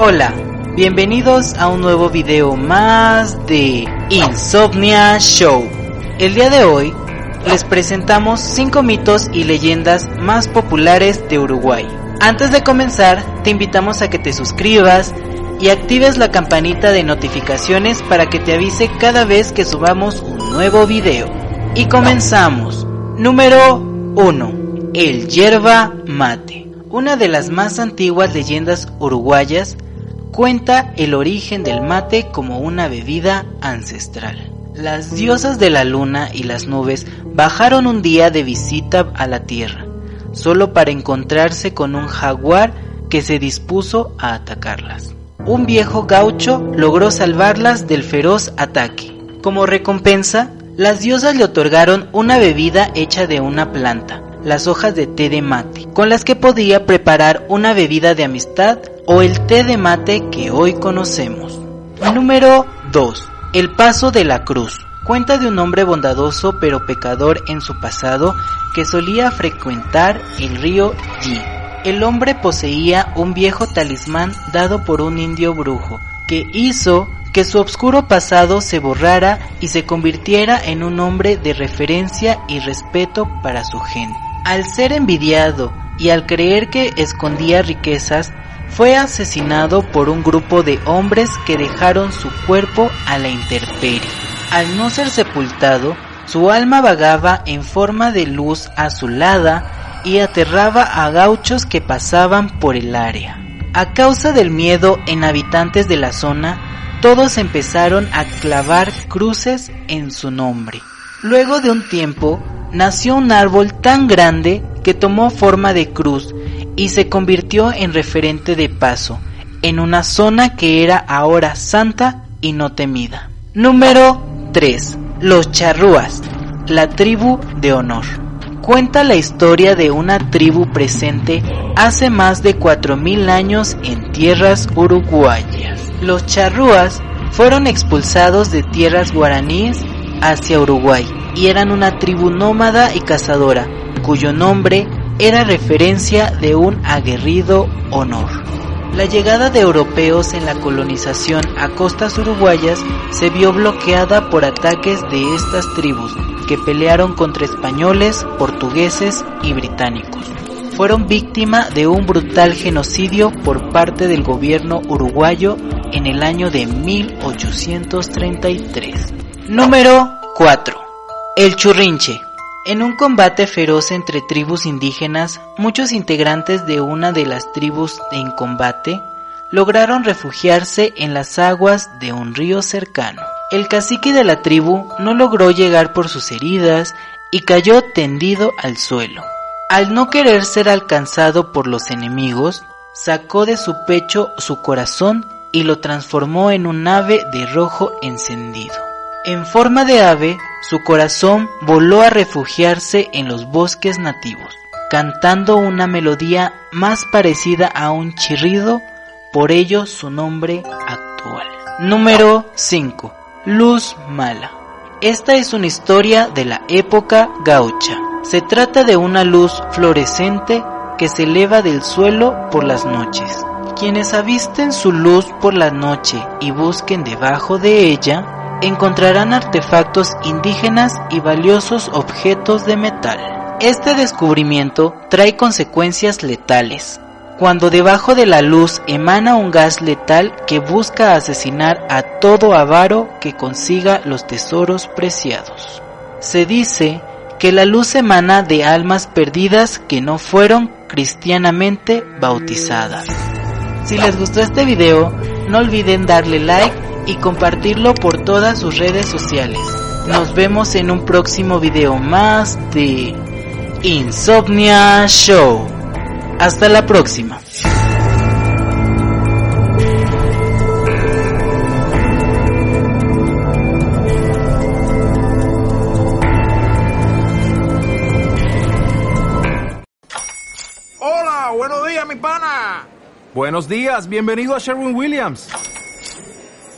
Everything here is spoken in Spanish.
Hola, bienvenidos a un nuevo video más de Insomnia Show. El día de hoy les presentamos 5 mitos y leyendas más populares de Uruguay. Antes de comenzar, te invitamos a que te suscribas y actives la campanita de notificaciones para que te avise cada vez que subamos un nuevo video. Y comenzamos. Número 1. El yerba mate. Una de las más antiguas leyendas uruguayas cuenta el origen del mate como una bebida ancestral. Las diosas de la luna y las nubes bajaron un día de visita a la tierra, solo para encontrarse con un jaguar que se dispuso a atacarlas un viejo gaucho logró salvarlas del feroz ataque. Como recompensa, las diosas le otorgaron una bebida hecha de una planta, las hojas de té de mate, con las que podía preparar una bebida de amistad o el té de mate que hoy conocemos. Número 2. El paso de la cruz. Cuenta de un hombre bondadoso pero pecador en su pasado que solía frecuentar el río Yi el hombre poseía un viejo talismán dado por un indio brujo, que hizo que su oscuro pasado se borrara y se convirtiera en un hombre de referencia y respeto para su gente. Al ser envidiado y al creer que escondía riquezas, fue asesinado por un grupo de hombres que dejaron su cuerpo a la intemperie. Al no ser sepultado, su alma vagaba en forma de luz azulada y aterraba a gauchos que pasaban por el área. A causa del miedo en habitantes de la zona, todos empezaron a clavar cruces en su nombre. Luego de un tiempo, nació un árbol tan grande que tomó forma de cruz y se convirtió en referente de paso, en una zona que era ahora santa y no temida. Número 3. Los charrúas, la tribu de honor cuenta la historia de una tribu presente hace más de 4.000 años en tierras uruguayas. Los charrúas fueron expulsados de tierras guaraníes hacia Uruguay y eran una tribu nómada y cazadora, cuyo nombre era referencia de un aguerrido honor. La llegada de europeos en la colonización a costas uruguayas se vio bloqueada por ataques de estas tribus, que pelearon contra españoles, portugueses y británicos. Fueron víctima de un brutal genocidio por parte del gobierno uruguayo en el año de 1833. Número 4. El churrinche. En un combate feroz entre tribus indígenas, muchos integrantes de una de las tribus en combate lograron refugiarse en las aguas de un río cercano. El cacique de la tribu no logró llegar por sus heridas y cayó tendido al suelo. Al no querer ser alcanzado por los enemigos, sacó de su pecho su corazón y lo transformó en un ave de rojo encendido. En forma de ave, su corazón voló a refugiarse en los bosques nativos, cantando una melodía más parecida a un chirrido, por ello su nombre actual. Número 5. Luz mala. Esta es una historia de la época gaucha. Se trata de una luz fluorescente que se eleva del suelo por las noches. Quienes avisten su luz por la noche y busquen debajo de ella, encontrarán artefactos indígenas y valiosos objetos de metal. Este descubrimiento trae consecuencias letales, cuando debajo de la luz emana un gas letal que busca asesinar a todo avaro que consiga los tesoros preciados. Se dice que la luz emana de almas perdidas que no fueron cristianamente bautizadas. Si les gustó este video, no olviden darle like y compartirlo por todas sus redes sociales. Nos vemos en un próximo video más de Insomnia Show. Hasta la próxima. Hola, buenos días, mi pana. Buenos días, bienvenido a Sherwin Williams.